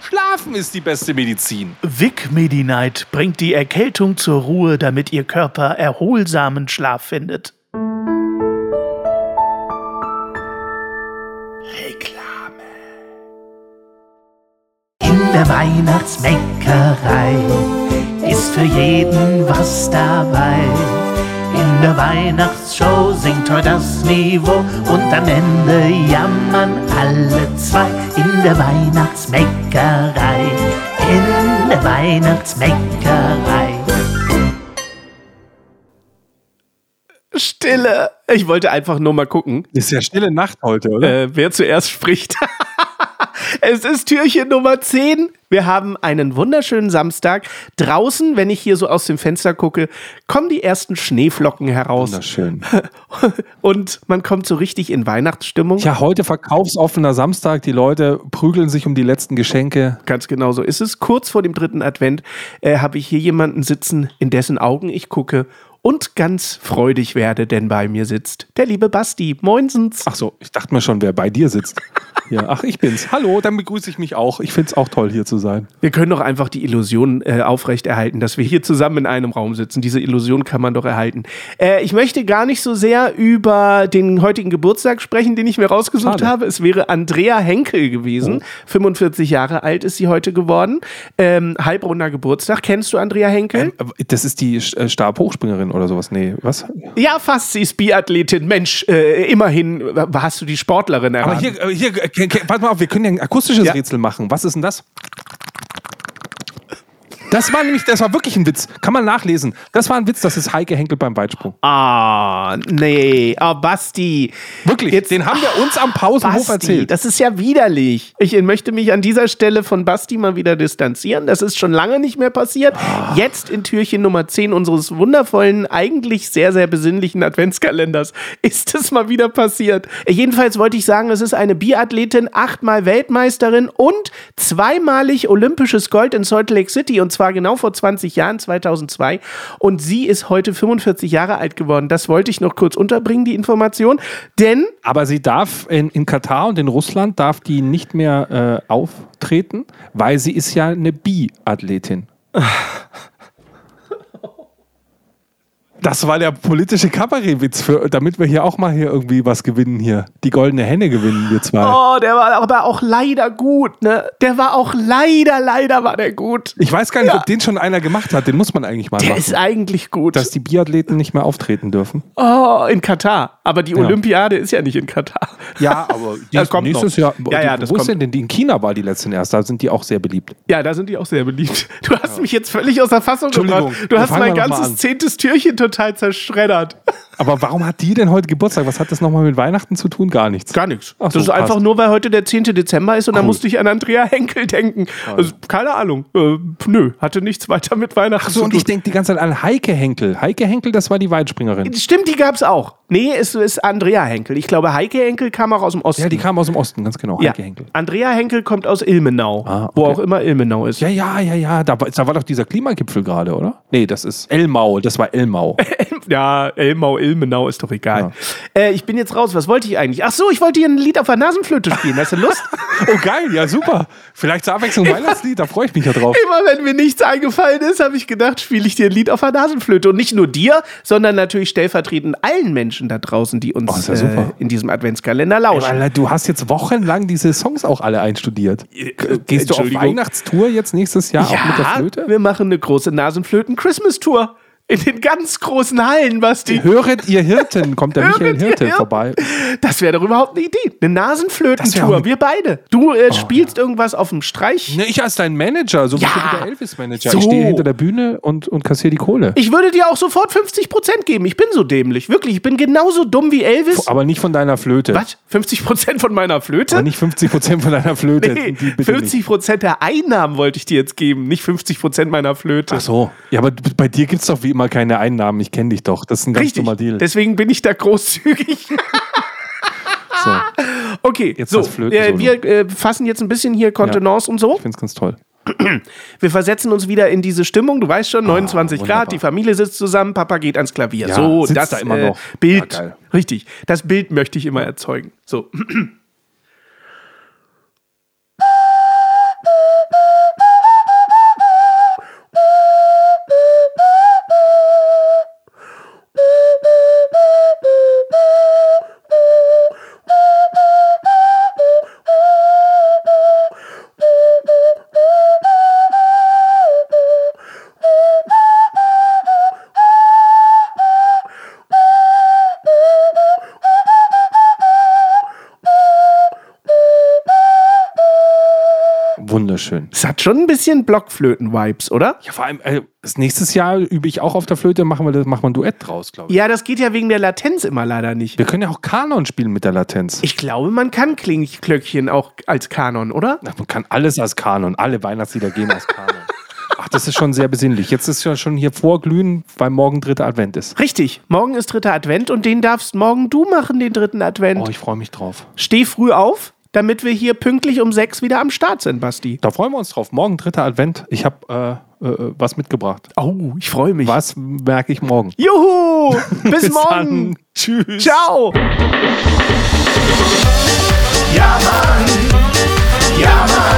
Schlafen ist die beste Medizin. Vic Medi-Night bringt die Erkältung zur Ruhe, damit Ihr Körper erholsamen Schlaf findet. Reklame. In der Weihnachtsbäckerei ist für jeden was dabei. In der Weihnachtsshow singt heute das Niveau und am Ende jammern alle zwei. In der Weihnachtsbäckerei, in der Weihnachtsbäckerei. Stille. Ich wollte einfach nur mal gucken. Ist ja stille Nacht heute, oder? Äh, wer zuerst spricht. Es ist Türchen Nummer 10. Wir haben einen wunderschönen Samstag. Draußen, wenn ich hier so aus dem Fenster gucke, kommen die ersten Schneeflocken heraus. Wunderschön. Und man kommt so richtig in Weihnachtsstimmung. Ja, heute verkaufsoffener Samstag. Die Leute prügeln sich um die letzten Geschenke. Ganz genau so ist es. Kurz vor dem dritten Advent äh, habe ich hier jemanden sitzen, in dessen Augen ich gucke und ganz freudig werde, denn bei mir sitzt der liebe Basti. Moinsens. Ach so, ich dachte mir schon, wer bei dir sitzt. Ja, ach, ich bin's. Hallo, dann begrüße ich mich auch. Ich find's auch toll, hier zu sein. Wir können doch einfach die Illusion äh, aufrechterhalten, dass wir hier zusammen in einem Raum sitzen. Diese Illusion kann man doch erhalten. Äh, ich möchte gar nicht so sehr über den heutigen Geburtstag sprechen, den ich mir rausgesucht Schade. habe. Es wäre Andrea Henkel gewesen. 45 Jahre alt ist sie heute geworden. Ähm, halbrunder Geburtstag. Kennst du Andrea Henkel? Ähm, das ist die äh, Stabhochspringerin oder sowas. Nee, was? Ja, fast. Sie ist Biathletin. Mensch, äh, immerhin äh, hast du die Sportlerin erraten. Aber hier, äh, hier, äh, warte mal auf, wir können ja ein akustisches Ja. Rätsel machen. Was ist denn das? Das war nämlich, das war wirklich ein Witz. Kann man nachlesen. Das war ein Witz, das ist Heike Henkel beim Weitsprung. Ah, nee. Ah, Basti. Wirklich, Jetzt- den haben wir uns am Pausenhof Basti, erzählt. das ist ja widerlich. Ich möchte mich an dieser Stelle von Basti mal wieder distanzieren. Das ist schon lange nicht mehr passiert. Jetzt in Türchen Nummer 10 unseres wundervollen, eigentlich sehr, sehr besinnlichen Adventskalenders ist es mal wieder passiert. Jedenfalls wollte ich sagen, es ist eine Biathletin, achtmal Weltmeisterin und zweimalig olympisches Gold in Salt Lake City und zwar genau vor 20 Jahren, 2002. Und sie ist heute 45 Jahre alt geworden. Das wollte ich noch kurz unterbringen, die Information. Denn Aber sie darf in, in Katar und in Russland darf die nicht mehr äh, auftreten, weil sie ist ja eine Biathletin. Das war der politische Kabarettwitz, für, damit wir hier auch mal hier irgendwie was gewinnen hier. Die goldene Henne gewinnen wir zwei. Oh, der war aber auch leider gut, ne? Der war auch leider, leider war der gut. Ich weiß gar nicht, Ja. ob den schon einer gemacht hat. Den muss man eigentlich mal Der machen. ist eigentlich gut. dass die Biathleten nicht mehr auftreten dürfen. oh, in Katar. Aber die Olympiade ist ja nicht in Katar. Ja, aber Das kommt nächstes noch. Jahr. Ja, ja, die, das wo kommt. ist denn, die in China war die letzten erst? Da sind die auch sehr beliebt. Ja, da sind die auch sehr beliebt. Du hast mich jetzt völlig aus der Fassung gebracht. Du hast mein ganzes an. zehntes Türchen total zerschreddert. Aber warum hat die denn heute Geburtstag? Was hat das nochmal mit Weihnachten zu tun? Gar nichts. Gar nichts. Ach so, das ist einfach passt. nur, weil heute der 10. Dezember ist und da musste ich an Andrea Henkel denken. Also, keine Ahnung. Äh, nö, hatte nichts weiter mit Weihnachten Ach so, zu und tun. ich denke die ganze Zeit an Heike Henkel. Heike Henkel, das war die Weitspringerin. Stimmt, die gab's auch. Nee, es ist Andrea Henkel. Ich glaube, Heike Henkel kam auch aus dem Osten. Ja, die kam aus dem Osten, ganz genau. Ja. Heike Henkel. Andrea Henkel kommt aus Ilmenau, Ah, wo okay. auch immer Ilmenau ist. Ja, ja, ja, ja. Da war, da war doch dieser Klimagipfel gerade, oder? Nee, das ist Elmau. Das war Elmau. Ja, Elmau, Ilmenau ist doch egal. Ja. Äh, ich bin jetzt raus. Was wollte ich eigentlich? Ach so, ich wollte hier ein Lied auf der Nasenflöte spielen. Hast du Lust? oh, geil. Ja, super. Vielleicht zur Abwechslung Weihnachtslied. Da freue ich mich ja drauf. Immer wenn mir nichts eingefallen ist, habe ich gedacht, spiele ich dir ein Lied auf der Nasenflöte. Und nicht nur dir, sondern natürlich stellvertretend allen Menschen da draußen, die uns Oh, ja äh, in diesem Adventskalender lauschen. Weil du hast jetzt wochenlang diese Songs auch alle einstudiert. Gehst du auf Äh. Weihnachtstour jetzt nächstes Jahr auch mit der Flöte? wir machen eine große Nasenflöten-Christmas-Tour. In den ganz großen Hallen, Basti. Höret ihr Hirten, kommt der Michael Höret Hirte Hirten? vorbei. Das wäre doch überhaupt eine Idee. Eine Nasenflötentour, auch- wir beide. Du äh, spielst irgendwas auf dem Streich. Ne, ich als dein Manager, so Ja. wie der Elvis-Manager. So. Ich stehe hinter der Bühne und, und kassiere die Kohle. Ich würde dir auch sofort 50% geben. Ich bin so dämlich. Wirklich, ich bin genauso dumm wie Elvis. Aber nicht von deiner Flöte. Was? 50% von meiner Flöte? Aber nicht 50% von deiner Flöte. Nee, Die bitte nicht. 50% der Einnahmen wollte ich dir jetzt geben, nicht 50% meiner Flöte. Ach so. Ja, aber bei dir gibt es doch wie immer keine Einnahmen. Ich kenne dich doch. Das ist ein ganz Richtig. dummer Deal. Deswegen bin ich da großzügig. So, Okay, Jetzt so, äh, wir äh, fassen jetzt ein bisschen hier Kontenance und so. ich finde es ganz toll. Wir versetzen uns wieder in diese Stimmung. Du weißt schon, 29 Ah. Grad, die Familie sitzt zusammen, Papa geht ans Klavier. Ja, so, das da immer äh, noch. Bild. Ja, richtig. Das Bild möchte ich immer erzeugen. So. Wunderschön. Es hat schon ein bisschen Blockflöten-Vibes, oder? Ja, vor allem, äh, das nächstes Jahr übe ich auch auf der Flöte, machen wir, das, machen wir ein Duett draus, glaube ich. Ja, das geht ja wegen der Latenz immer leider nicht. Wir können ja auch Kanon spielen mit der Latenz. Ich glaube, man kann Klingklöckchen auch als Kanon, oder? Ach, man kann alles als Kanon, alle Weihnachtslieder gehen als Kanon. Ach, das ist schon sehr besinnlich. Jetzt ist ja schon hier vorglühen, weil morgen dritter Advent ist. Richtig. Morgen ist dritter Advent und den darfst morgen du machen, den dritten Advent. Oh, ich freue mich drauf. Steh früh auf, damit wir hier pünktlich um sechs wieder am Start sind, Basti. Da freuen wir uns drauf. Morgen dritter Advent. Ich habe äh, äh, was mitgebracht. Oh, ich freue mich. Was merke ich morgen? Juhu! Bis, morgen! dann. Tschüss. Ciao! Ja Mann, ja Mann,